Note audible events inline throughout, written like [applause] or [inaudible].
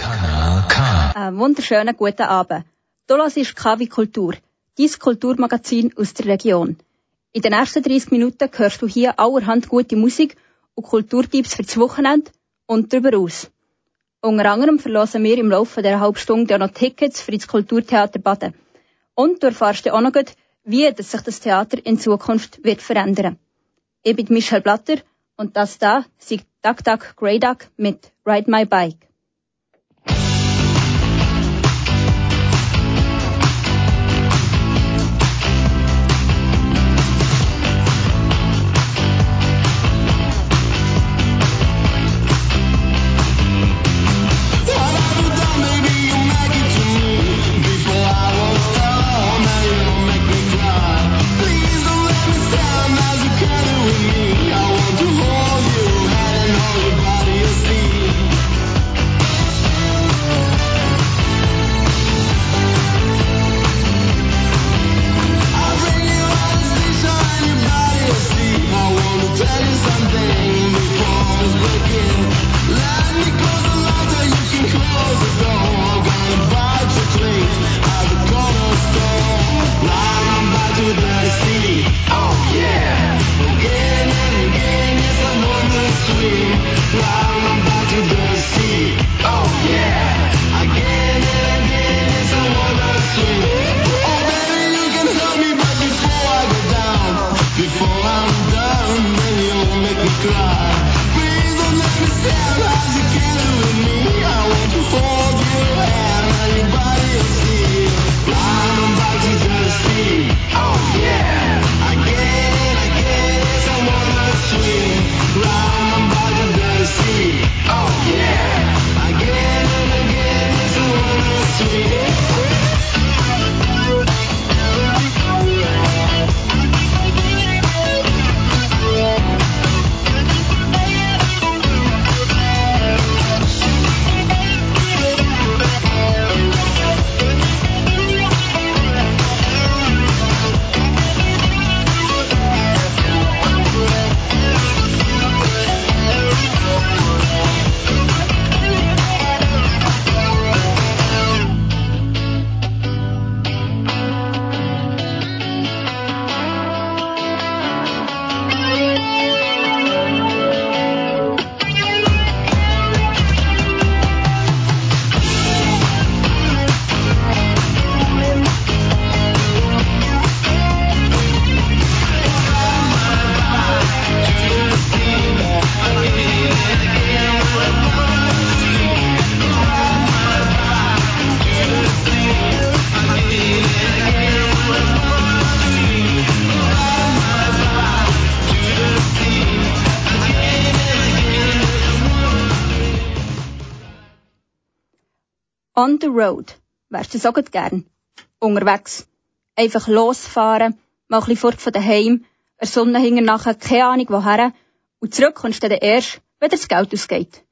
Kanal K. Einen wunderschönen guten Abend. Du hörst KW Kultur, dein Kulturmagazin aus der Region. In den nächsten 30 Minuten hörst du hier allerhand gute Musik und Kulturtipps für das Wochenende und darüber aus. Unter anderem verlosen wir im Laufe der halben Stunde noch Tickets für das Kulturtheater Baden. Und du erfährst auch noch, wie sich das Theater in Zukunft wird verändern. Ich bin Michelle Blatter und das da ist Duck Duck Grey Duck mit Ride My Bike. On the road. Wärst du so gern? Unterwegs. Einfach losfahren, mal ein bisschen fort von daheim, der Sonne hinten nachher, keine Ahnung woher, und zurück kommst du dann erst, wenn das Geld ausgeht.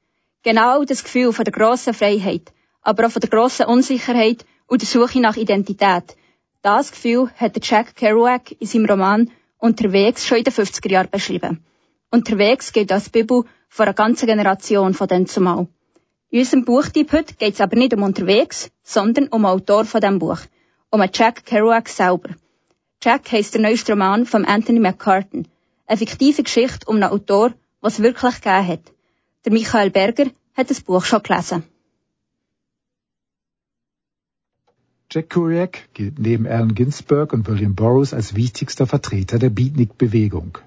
Genau das Gefühl von der grossen Freiheit, aber auch von der grossen Unsicherheit und der Suche nach Identität. Das Gefühl hat Jack Kerouac in seinem Roman Unterwegs schon in den 50er Jahren beschrieben. Unterwegs geht als Bibel von einer ganzen Generation von den zumal. In unserem Buchtipp heute geht es aber nicht um unterwegs, sondern um den Autor von diesem Buch, um Jack Kerouac selber. Jack heisst der neueste Roman von Anthony McCartan, eine fiktive Geschichte um einen Autor, was wirklich gegeben hat. Der Michael Berger hat das Buch schon gelesen. Jack Kerouac gilt neben Allen Ginsberg und William Burroughs als wichtigster Vertreter der Beatnik-Bewegung.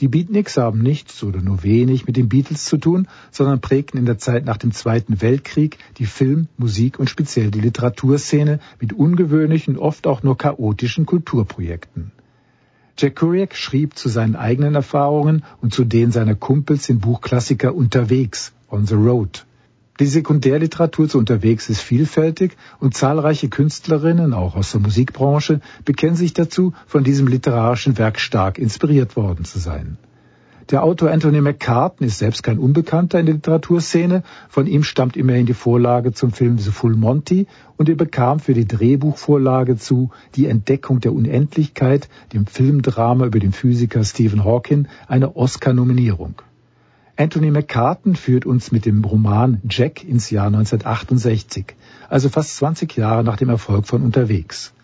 Die Beatniks haben nichts oder nur wenig mit den Beatles zu tun, sondern prägten in der Zeit nach dem Zweiten Weltkrieg die Film-, Musik- und speziell die Literaturszene mit ungewöhnlichen, oft auch nur chaotischen Kulturprojekten. Jack Kerouac schrieb zu seinen eigenen Erfahrungen und zu denen seiner Kumpels den Buchklassiker Unterwegs, On the Road. Die Sekundärliteratur zu unterwegs ist vielfältig und zahlreiche Künstlerinnen, auch aus der Musikbranche, bekennen sich dazu, von diesem literarischen Werk stark inspiriert worden zu sein. Der Autor Anthony McCartan ist selbst kein Unbekannter in der Literaturszene. Von ihm stammt immerhin die Vorlage zum Film The Full Monty und er bekam für die Drehbuchvorlage zu Die Entdeckung der Unendlichkeit, dem Filmdrama über den Physiker Stephen Hawking, eine Oscar-Nominierung. Anthony McCartan führt uns mit dem Roman Jack ins Jahr 1968, also fast 20 Jahre nach dem Erfolg von Unterwegs.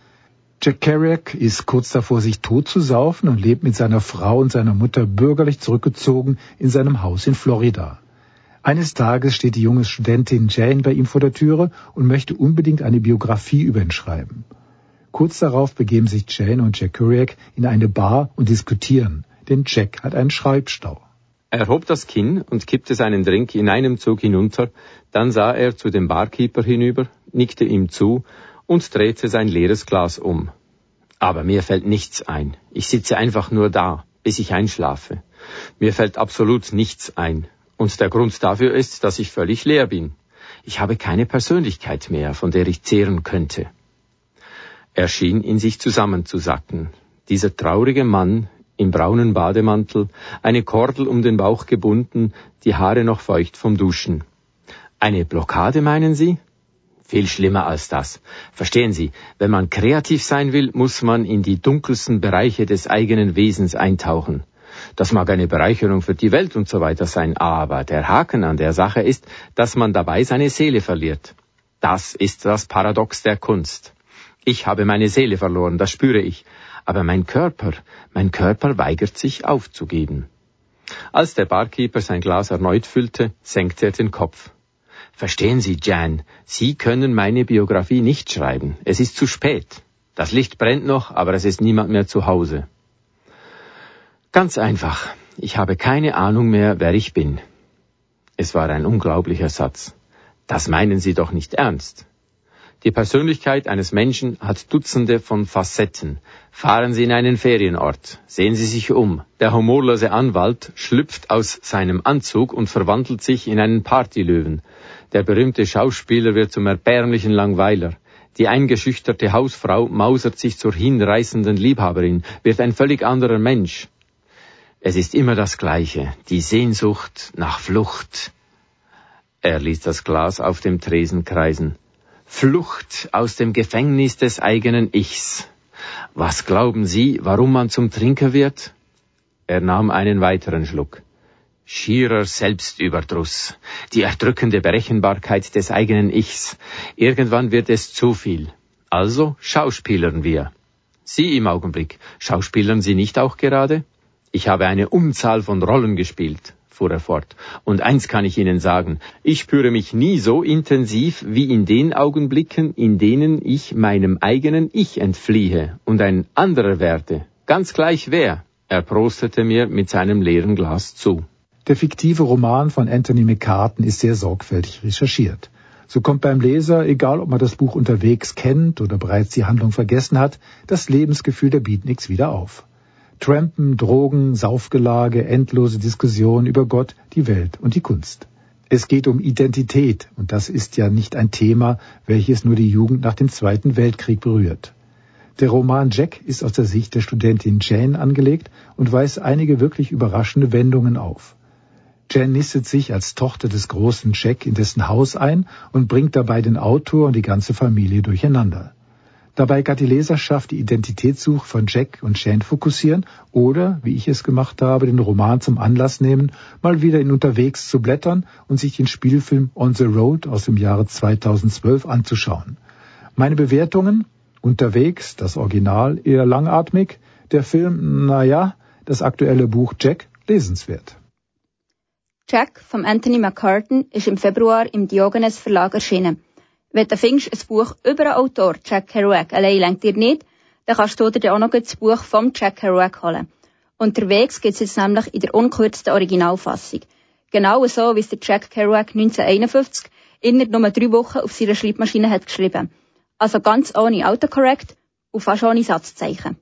Jack Kerouac ist kurz davor, sich tot zu saufen und lebt mit seiner Frau und seiner Mutter bürgerlich zurückgezogen in seinem Haus in Florida. Eines Tages steht die junge Studentin Jane bei ihm vor der Türe und möchte unbedingt eine Biografie über ihn schreiben. Kurz darauf begeben sich Jane und Jack Kerouac in eine Bar und diskutieren, denn Jack hat einen Schreibstau. Er hob das Kinn und kippte seinen Drink in einem Zug hinunter, dann sah er zu dem Barkeeper hinüber, nickte ihm zu und drehte sein leeres Glas um. Aber mir fällt nichts ein. Ich sitze einfach nur da, bis ich einschlafe. Mir fällt absolut nichts ein. Und der Grund dafür ist, dass ich völlig leer bin. Ich habe keine Persönlichkeit mehr, von der ich zehren könnte. Er schien in sich zusammenzusacken. Dieser traurige Mann im braunen Bademantel, eine Kordel um den Bauch gebunden, die Haare noch feucht vom Duschen. Eine Blockade, meinen Sie? Viel schlimmer als das. Verstehen Sie, wenn man kreativ sein will, muss man in die dunkelsten Bereiche des eigenen Wesens eintauchen. Das mag eine Bereicherung für die Welt und so weiter sein, aber der Haken an der Sache ist, dass man dabei seine Seele verliert. Das ist das Paradox der Kunst. Ich habe meine Seele verloren, das spüre ich, aber mein Körper, mein Körper weigert sich aufzugeben. Als der Barkeeper sein Glas erneut füllte, senkte er den Kopf. Verstehen Sie, Jan, Sie können meine Biografie nicht schreiben. Es ist zu spät. Das Licht brennt noch, aber es ist niemand mehr zu Hause. Ganz einfach. Ich habe keine Ahnung mehr, wer ich bin. Es war ein unglaublicher Satz. Das meinen Sie doch nicht ernst. Die Persönlichkeit eines Menschen hat Dutzende von Facetten. Fahren Sie in einen Ferienort, sehen Sie sich um. Der humorlose Anwalt schlüpft aus seinem Anzug und verwandelt sich in einen Partylöwen. Der berühmte Schauspieler wird zum erbärmlichen Langweiler. Die eingeschüchterte Hausfrau mausert sich zur hinreißenden Liebhaberin, wird ein völlig anderer Mensch. Es ist immer das Gleiche, die Sehnsucht nach Flucht. Er ließ das Glas auf dem Tresen kreisen. Flucht aus dem Gefängnis des eigenen Ichs. Was glauben Sie, warum man zum Trinker wird? Er nahm einen weiteren Schluck. Schierer Selbstüberdruss, die erdrückende Berechenbarkeit des eigenen Ichs. Irgendwann wird es zu viel. Also schauspielern wir. Sie im Augenblick, schauspielern Sie nicht auch gerade? Ich habe eine Unzahl von Rollen gespielt fuhr er fort. Und eins kann ich Ihnen sagen, ich spüre mich nie so intensiv wie in den Augenblicken, in denen ich meinem eigenen Ich entfliehe und ein anderer werde, ganz gleich wer. Er prostete mir mit seinem leeren Glas zu. Der fiktive Roman von Anthony McCartan ist sehr sorgfältig recherchiert. So kommt beim Leser, egal ob man das Buch unterwegs kennt oder bereits die Handlung vergessen hat, das Lebensgefühl der Beatniks wieder auf. Trampen, Drogen, Saufgelage, endlose Diskussionen über Gott, die Welt und die Kunst. Es geht um Identität, und das ist ja nicht ein Thema, welches nur die Jugend nach dem Zweiten Weltkrieg berührt. Der Roman Jack ist aus der Sicht der Studentin Jane angelegt und weist einige wirklich überraschende Wendungen auf. Jane nistet sich als Tochter des großen Jack in dessen Haus ein und bringt dabei den Autor und die ganze Familie durcheinander. Dabei kann die Leserschaft die Identitätssuche von Jack und Jane fokussieren oder, wie ich es gemacht habe, den Roman zum Anlass nehmen, mal wieder in Unterwegs zu blättern und sich den Spielfilm On the Road aus dem Jahre 2012 anzuschauen. Meine Bewertungen? Unterwegs, das Original eher langatmig, der Film, naja, das aktuelle Buch Jack lesenswert. Jack von Anthony McCartan ist im Februar im Diogenes Verlag erschienen. Wenn du findest, ein Buch über einen Autor, Jack Kerouac, allein lenkt dir nicht, dann kannst du dir auch noch das Buch vom Jack Kerouac holen. Unterwegs gibt es jetzt nämlich in der unkürzten Originalfassung. Genau so, wie es der Jack Kerouac 1951 innerhalb nur drei Wochen auf seiner Schreibmaschine hat geschrieben. Also ganz ohne Autocorrect und fast ohne Satzzeichen.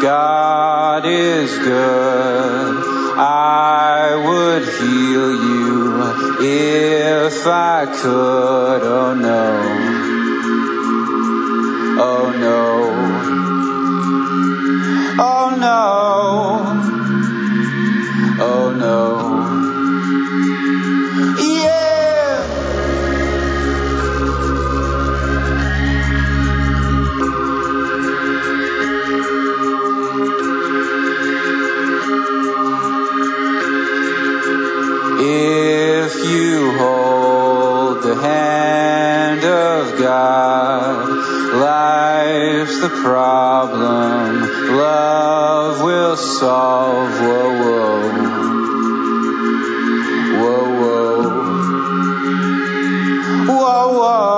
God is good. I would heal you if I could. Oh no. You hold the hand of God, life's the problem, love will solve. Whoa, whoa. Whoa, whoa. Whoa, whoa.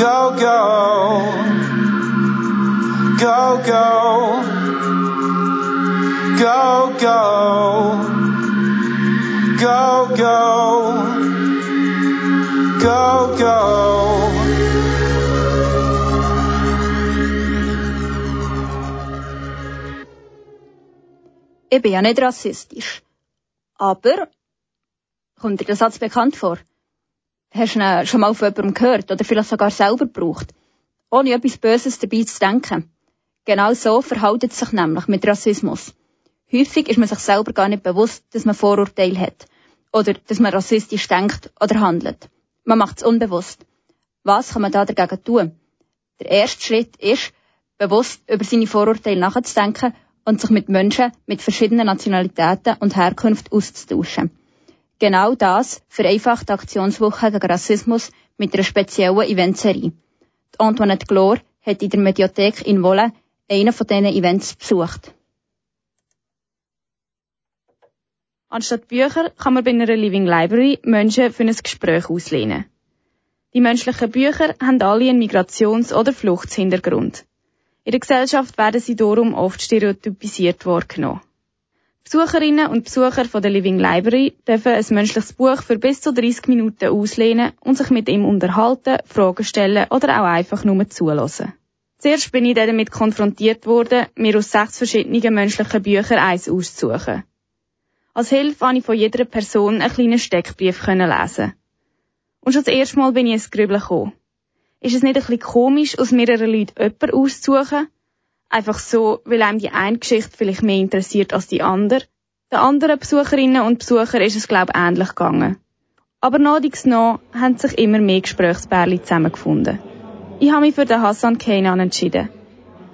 Go, go. Go, go. Go, go. Go, go. Go, go. Ich bin ja nicht rassistisch. Aber, kommt dir der Satz bekannt vor? Hast du schon mal von jemandem gehört oder vielleicht sogar selber gebraucht? Ohne etwas Böses dabei zu denken. Genau so verhält es sich nämlich mit Rassismus. Häufig ist man sich selber gar nicht bewusst, dass man Vorurteile hat. Oder dass man rassistisch denkt oder handelt. Man macht es unbewusst. Was kann man da dagegen tun? Der erste Schritt ist, bewusst über seine Vorurteile nachzudenken und sich mit Menschen mit verschiedenen Nationalitäten und Herkunft auszutauschen. Genau das vereinfacht die Aktionswoche gegen Rassismus mit einer speziellen Eventserie. Antoinette Glor hat in der Mediothek in Wolle einen von diesen Events besucht. Anstatt Bücher kann man bei einer Living Library Menschen für ein Gespräch auslehnen. Die menschlichen Bücher haben alle einen Migrations- oder Fluchtshintergrund. In der Gesellschaft werden sie darum oft stereotypisiert wahrgenommen. Besucherinnen und Besucher von der Living Library dürfen ein menschliches Buch für bis zu 30 Minuten auslehnen und sich mit ihm unterhalten, Fragen stellen oder auch einfach nur zulassen. Zuerst bin ich damit konfrontiert worden, mir aus sechs verschiedenen menschlichen Büchern eins auszusuchen. Als Hilfe konnte ich von jeder Person einen kleinen Steckbrief lesen. Und schon das erste Mal bin ich ins Grübeln gekommen. Ist es nicht ein bisschen komisch, aus mehreren Leuten jemanden auszusuchen? Einfach so, weil einem die eine Geschichte vielleicht mehr interessiert als die andere? Den anderen Besucherinnen und Besuchern ist es, glaube ich, ähnlich gegangen. Aber nadigs noch haben sich immer mehr Gesprächsbärli zusammengefunden. Ich habe mich für den Hassan Keinan entschieden.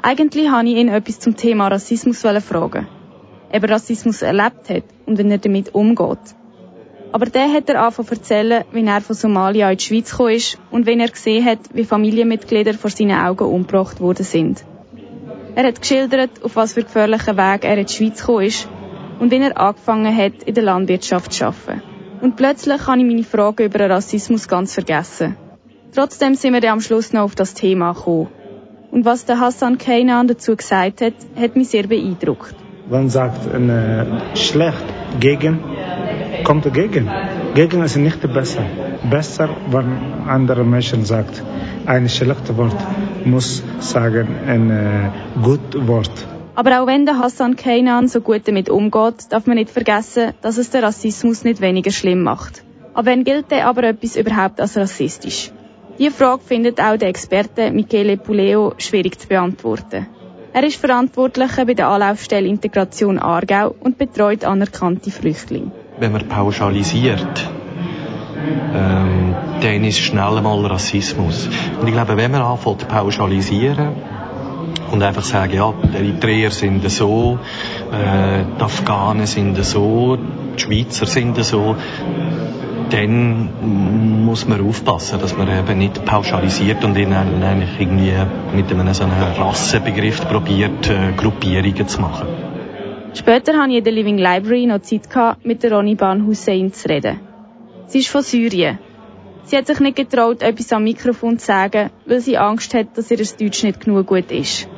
Eigentlich habe ich ihn etwas zum Thema Rassismus fragen. Ob er Rassismus erlebt hat und wie er damit umgeht. Aber der hat er angefangen zu erzählen, wie er von Somalia in die Schweiz gekommen ist und wenn er gesehen hat, wie Familienmitglieder vor seinen Augen umgebracht worden sind. Er hat geschildert, auf was für gefährlichen Weg er in die Schweiz gekommen ist und wie er angefangen hat, in der Landwirtschaft zu arbeiten. Und plötzlich habe ich meine Frage über den Rassismus ganz vergessen. Trotzdem sind wir dann am Schluss noch auf das Thema gekommen. Und was der Hassan Keinan dazu gesagt hat, hat mich sehr beeindruckt. Man sagt eine schlecht gegen, kommt dagegen. Gegen ist nicht besser. Besser, wenn andere Menschen sagt, ein schlechtes Wort muss sagen ein äh, gut Wort. Aber auch wenn der Hassan Kainan so gut damit umgeht, darf man nicht vergessen, dass es den Rassismus nicht weniger schlimm macht. Aber wenn gilt der aber etwas überhaupt als rassistisch? Diese Frage findet auch der Experte Michele Puleo schwierig zu beantworten. Er ist Verantwortlicher bei der Anlaufstelle Integration Aargau und betreut anerkannte Flüchtlinge. Wenn man pauschalisiert, ähm, dann ist schnell mal Rassismus. Und ich glaube, wenn man anfängt pauschalisieren und einfach sagen, ja, die Eritreer sind so, äh, die sind so, die Schweizer sind so, dann muss man aufpassen, dass man eben nicht pauschalisiert und ihnen eigentlich irgendwie mit einem so einem Rassenbegriff probiert, äh, Gruppierungen zu machen. Später hatte ich in der Living Library noch Zeit, gehabt, mit der Ronny Ban Hussein zu reden. Sie ist von Syrien. Sie hat sich nicht getraut, etwas am Mikrofon zu sagen, weil sie Angst hat, dass ihr Deutsch nicht genug gut ist.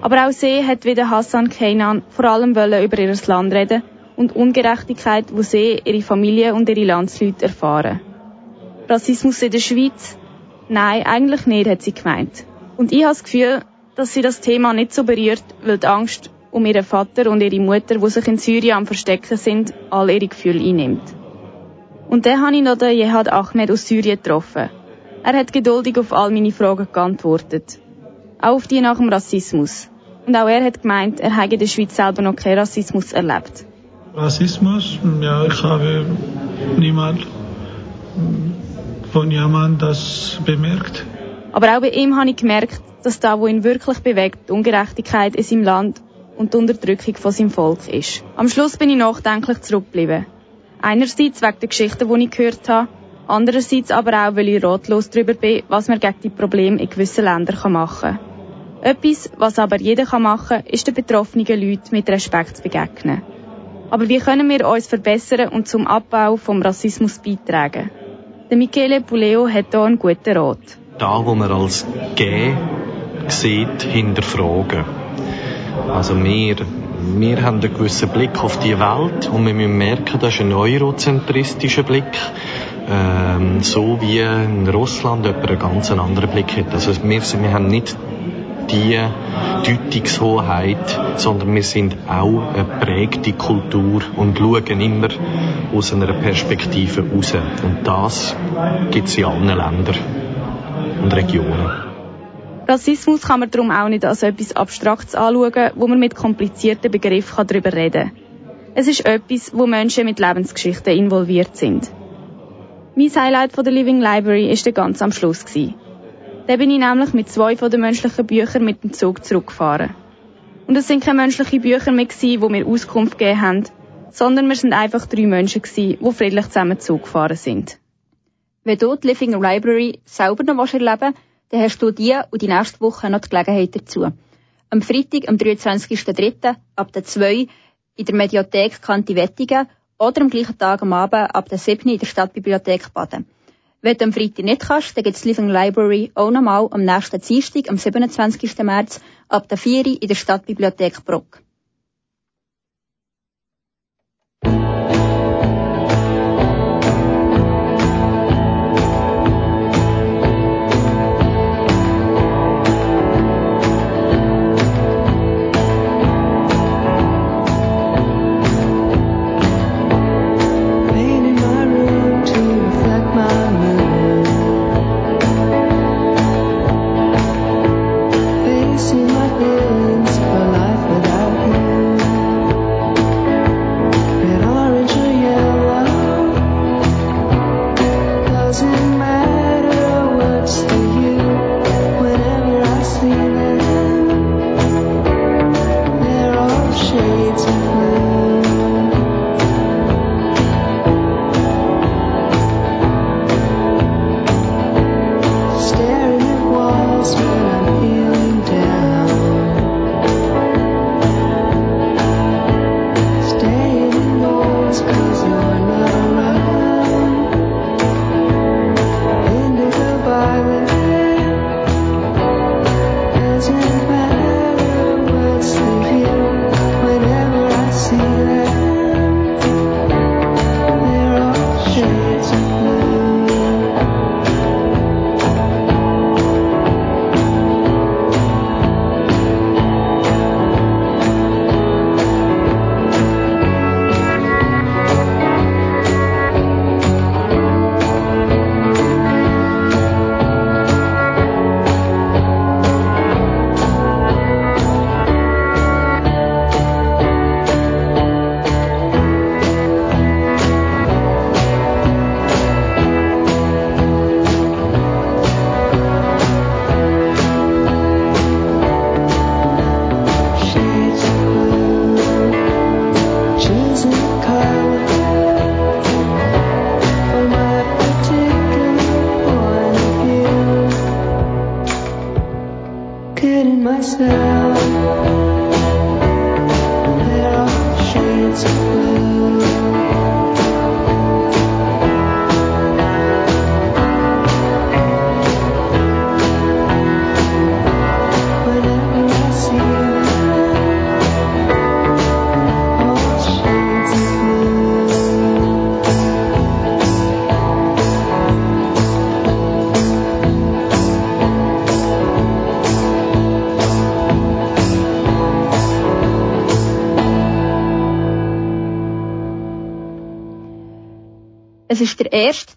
Aber auch sie hat wie der Hassan Keinan vor allem über ihr Land reden und Ungerechtigkeit, wo sie, ihre Familie und ihre Landsleute erfahren. Rassismus in der Schweiz? Nein, eigentlich nicht, hat sie gemeint. Und ich habe das Gefühl, dass sie das Thema nicht so berührt, weil die Angst um ihren Vater und ihre Mutter, wo sich in Syrien am Verstecken sind, all ihre Gefühle einnimmt. Und dann habe ich noch den Jehad Ahmed aus Syrien getroffen. Er hat geduldig auf all meine Fragen geantwortet. Auch auf die nach dem Rassismus. Und auch er hat gemeint, er habe in der Schweiz selber noch keinen Rassismus erlebt. Rassismus, ja, ich habe niemals von jemandem das bemerkt. Aber auch bei ihm habe ich gemerkt, dass da, wo ihn wirklich bewegt, die Ungerechtigkeit in seinem Land und die Unterdrückung von seinem Volk ist. Am Schluss bin ich nachdenklich zurückgeblieben. Einerseits wegen der Geschichten, die ich gehört habe, andererseits aber auch, weil ich ratlos darüber bin, was man gegen die Probleme in gewissen Ländern machen kann. Etwas, was aber jeder machen kann, ist den betroffenen Leuten mit Respekt zu begegnen. Aber wie können wir uns verbessern und zum Abbau vom Rassismus beitragen? Der Michele Puleo hat hier einen guten Rat. Da, wo man als G sieht, hinterfragen. Also wir, wir haben einen gewissen Blick auf die Welt und wir müssen merken, das ist ein eurozentristischer Blick. Ähm, so wie in Russland jemand einen ganz anderen Blick hat. Also wir, wir haben nicht die Deutungshoheit, sondern wir sind auch eine prägte Kultur und schauen immer aus einer Perspektive raus. Und das gibt es in allen Ländern und Regionen. Rassismus kann man darum auch nicht als etwas Abstraktes anschauen, wo man mit komplizierten Begriffen darüber reden kann. Es ist etwas, wo Menschen mit Lebensgeschichten involviert sind. Mein Highlight von der Living Library war ganz am Schluss. Gewesen. Da bin ich nämlich mit zwei von den menschlichen Büchern mit dem Zug zurückgefahren. Und es sind keine menschlichen Bücher mehr gewesen, die mir Auskunft gegeben haben, sondern wir sind einfach drei Menschen gewesen, die friedlich zusammen Zug gefahren sind. Wenn du die Living Library selber noch erleben willst, dann hast du die und die nächste Woche noch die Gelegenheit dazu. Am Freitag, am 23.03. ab der 2 in der Mediathek Kanti Wettigen oder am gleichen Tag am Abend ab der 7 in der Stadtbibliothek Baden. Wenn du am Freitag nicht kannst, dann gibt es Living Library auch nochmal am nächsten Dienstag, am 27. März, ab der 4 in der Stadtbibliothek Bruck.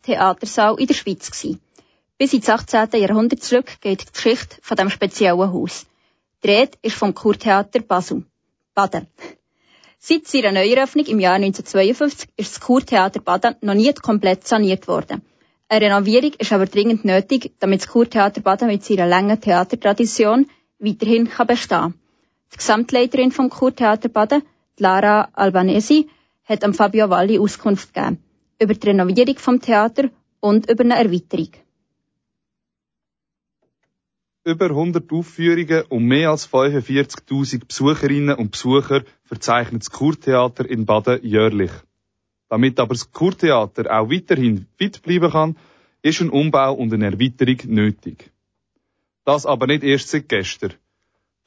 Theatersaal in der Schweiz. Gewesen. Bis ins 18. Jahrhundert zurück geht die Geschichte von dem speziellen Haus. Die Rede ist vom Kurtheater Basel. Baden. Seit seiner Neueröffnung im Jahr 1952 ist das Kurtheater Baden noch nie komplett saniert worden. Eine Renovierung ist aber dringend nötig, damit das Kurtheater Baden mit seiner langen Theatertradition weiterhin kann bestehen kann. Die Gesamtleiterin vom Kurtheater Baden, Lara Albanesi, hat am Fabio Valli Auskunft gegeben über die Renovierung vom Theater und über eine Erweiterung. Über 100 Aufführungen und mehr als 45.000 Besucherinnen und Besucher verzeichnet das Kurtheater in Baden jährlich. Damit aber das Kurtheater auch weiterhin fit bleiben kann, ist ein Umbau und eine Erweiterung nötig. Das aber nicht erst seit gestern.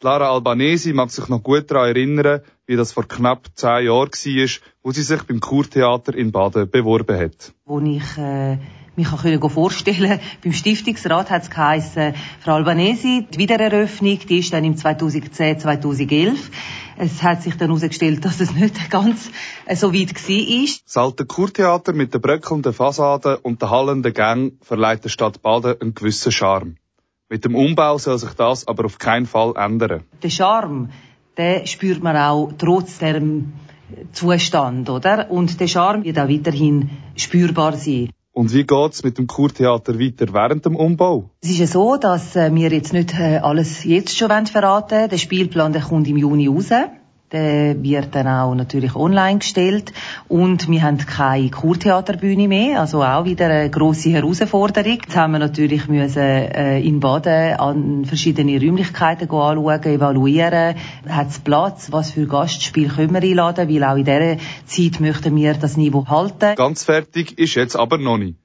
Lara Albanesi mag sich noch gut daran erinnern, wie das vor knapp zehn Jahren war, wo sie sich beim Kurtheater in Baden beworben hat. Wo ich äh, mich kann vorstellen [laughs] beim Stiftungsrat hat es geheissen, Frau Albanesi, die Wiedereröffnung, die ist dann im 2010, 2011. Es hat sich dann herausgestellt, dass es nicht ganz äh, so weit war. Das alte Kurtheater mit der bröckelnden Fassade und der hallenden Gang verleiht der Stadt Baden einen gewissen Charme. Mit dem Umbau soll sich das aber auf keinen Fall ändern. Der Charme, den spürt man auch trotz dem Zustand, oder? Und der Charme wird auch weiterhin spürbar sein. Und wie geht's mit dem Kurtheater weiter während dem Umbau? Es ist ja so, dass äh, wir jetzt nicht äh, alles jetzt schon verraten wollen. Der Spielplan der kommt im Juni raus. Der wird dann auch natürlich online gestellt. Und wir haben keine Kurtheaterbühne mehr, also auch wieder eine grosse Herausforderung. Jetzt haben wir natürlich müssen, äh, in Baden an verschiedene Räumlichkeiten anschauen, evaluieren. Hat es Platz? Was für Gastspiele können wir einladen? Weil auch in dieser Zeit möchten wir das Niveau halten. Ganz fertig ist jetzt aber noch nicht.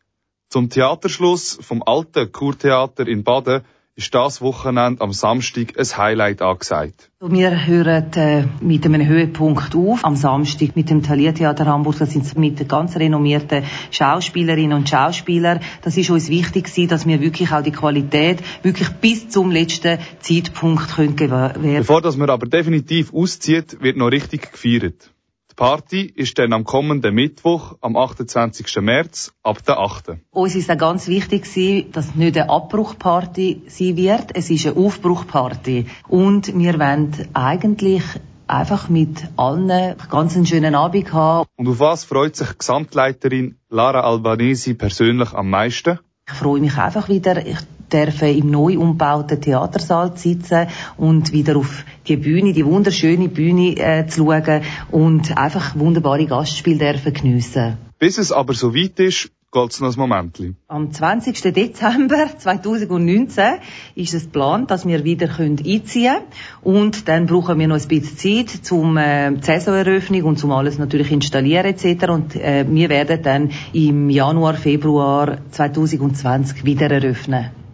Zum Theaterschluss vom alten Kurtheater in Baden ist das Wochenende am Samstag ein Highlight angesagt. Wir hören äh, mit einem Höhepunkt auf. Am Samstag mit dem Taliertheater Hamburg. Das sind mit ganz renommierten Schauspielerinnen und Schauspielern. Das ist uns wichtig gewesen, dass wir wirklich auch die Qualität wirklich bis zum letzten Zeitpunkt können gewähren. Bevor das man aber definitiv auszieht, wird noch richtig gefeiert. Die Party ist dann am kommenden Mittwoch, am 28. März, ab der 8. Uns ist auch ganz wichtig dass es nicht eine Abbruchparty sein wird, es ist eine Aufbruchparty. Und wir wollen eigentlich einfach mit allen ganz einen schönen Abend haben. Und auf was freut sich Gesamtleiterin Lara Albanesi persönlich am meisten? Ich freue mich einfach wieder. Ich dürfen im neu umgebauten Theatersaal sitzen und wieder auf die Bühne, die wunderschöne Bühne äh, zu schauen und einfach wunderbare Gastspiele dürfen geniessen. Bis es aber so weit ist, geht's noch ein Momentchen. Am 20. Dezember [laughs] 2019 ist es geplant, dass wir wieder einziehen können. Und dann brauchen wir noch ein bisschen Zeit zum äh, Saisoneröffnung und zum alles natürlich installieren etc. Und äh, wir werden dann im Januar, Februar 2020 wieder eröffnen.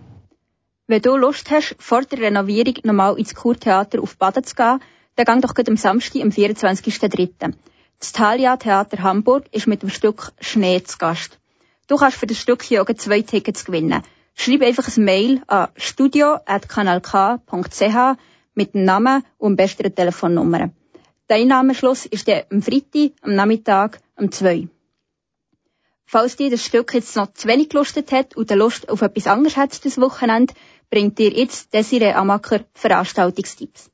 Wenn du Lust hast, vor der Renovierung nochmal ins Kurtheater auf Baden zu gehen, dann gang doch am Samstag, am 24.03. Das Thalia Theater Hamburg ist mit dem Stück Schnee zu Gast. Du kannst für das Stück hier auch zwei Tickets gewinnen. Schreib einfach ein Mail an studio.kanalk.ch mit dem Namen und besten Telefonnummer. Der Einnahmeschluss ist am Freitag, am Nachmittag, um 2 Falls dir das Stück jetzt noch zu wenig gelustet hat und Lust auf etwas anderes hat das Wochenende, bringt dir jetzt Desiree Amacker Veranstaltungstipps.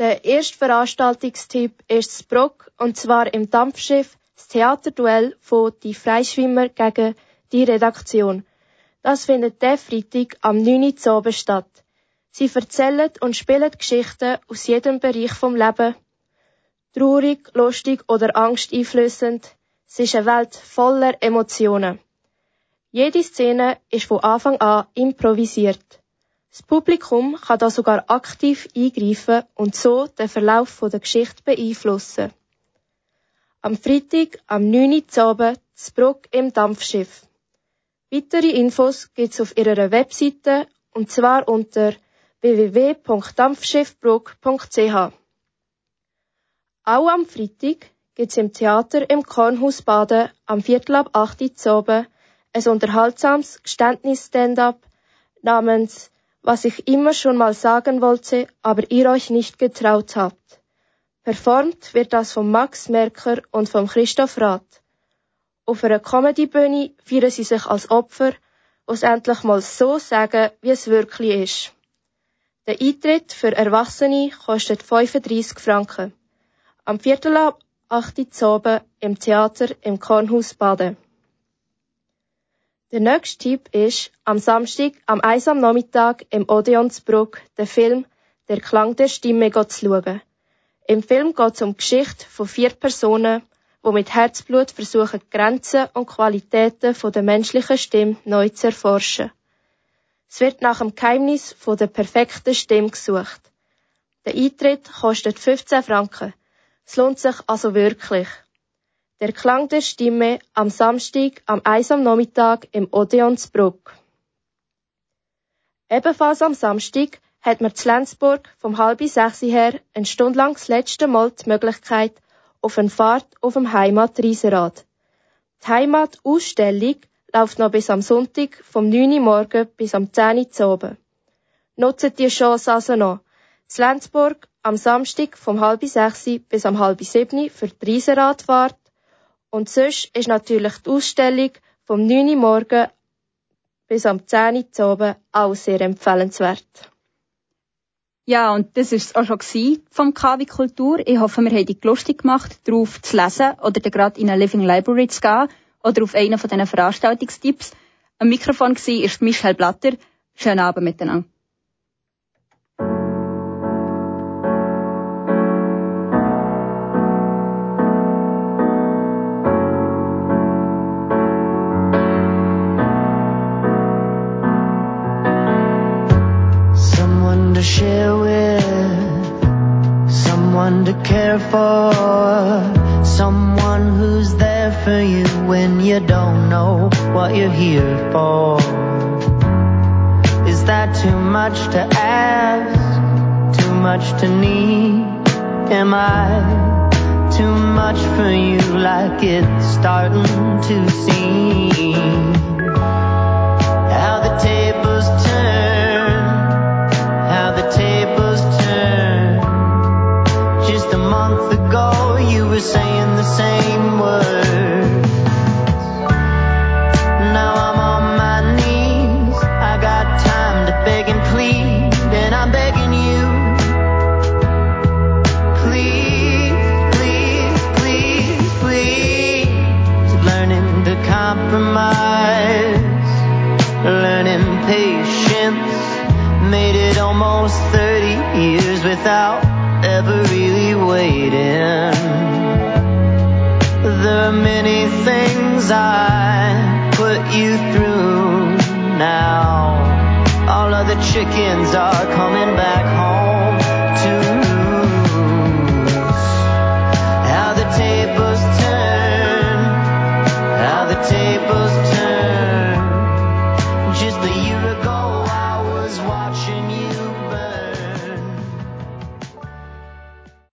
Der erste Veranstaltungstipp ist das Brock, und zwar im Dampfschiff das Theaterduell von Die Freischwimmer gegen die Redaktion. Das findet der Freitag am 9. Uhr statt. Sie erzählen und spielen Geschichten aus jedem Bereich vom Leben. Traurig, lustig oder angsteinflößend. Es ist eine Welt voller Emotionen. Jede Szene ist von Anfang an improvisiert. Das Publikum kann da sogar aktiv eingreifen und so den Verlauf der Geschichte beeinflussen. Am Freitag, am 9. Uhr, Bruck im Dampfschiff. Weitere Infos gibt's auf ihrer Webseite und zwar unter www.dampfschiffbruck.ch. Auch am Freitag gibt's im Theater im Kornhaus Baden am Viertel ab 8 Uhr ein unterhaltsames Geständnis-Stand-up namens Was ich immer schon mal sagen wollte, aber ihr euch nicht getraut habt. Performt wird das von Max Merker und von Christoph Rath. Auf einer Comedybühne feiern sie sich als Opfer, es endlich mal so sagen, wie es wirklich ist. Der Eintritt für Erwachsene kostet 35 Franken. Am Viertel ab 8 Uhr oben im Theater im Kornhaus Baden. Der nächste Tipp ist, am Samstag am 1 am Nachmittag im Odeonsbruck den Film Der Klang der Stimme zu schauen. Im Film geht es um die Geschichte von vier Personen, die mit Herzblut versuchen, die Grenzen und Qualitäten der menschlichen Stimme neu zu erforschen. Es wird nach dem Geheimnis von der perfekten Stimme gesucht. Der Eintritt kostet 15 Franken. Es lohnt sich also wirklich. Der Klang der Stimme am Samstag am 1 am Nachmittag im Odeonsbruck. Ebenfalls am Samstag hat man zu Lenzburg vom halb sechs her eine Stunde lang das letzte Mal die Möglichkeit auf eine Fahrt auf dem Heimatriesenrad. Die Heimatausstellung läuft noch bis am Sonntag vom 9 Uhr morgen bis am 10 Uhr zu oben. Nutzt die Chance also noch. Lenzburg am Samstag vom halb sechs bis am halb sieben für die Riesenradfahrt. Und sonst ist natürlich die Ausstellung vom 9 Uhr morgen bis am 10 Uhr zu oben auch sehr empfehlenswert. Ja, und das ist es auch schon vom KW Kultur. Ich hoffe, wir haben dich lustig gemacht, darauf zu lesen oder gerade in eine Living Library zu gehen oder auf einen von diesen Veranstaltungstipps. Am Mikrofon war Michelle Blatter. Schönen Abend miteinander. Care for someone who's there for you when you don't know what you're here for. Is that too much to ask? Too much to need? Am I too much for you like it's starting to seem? How the tables month ago you were saying the same words.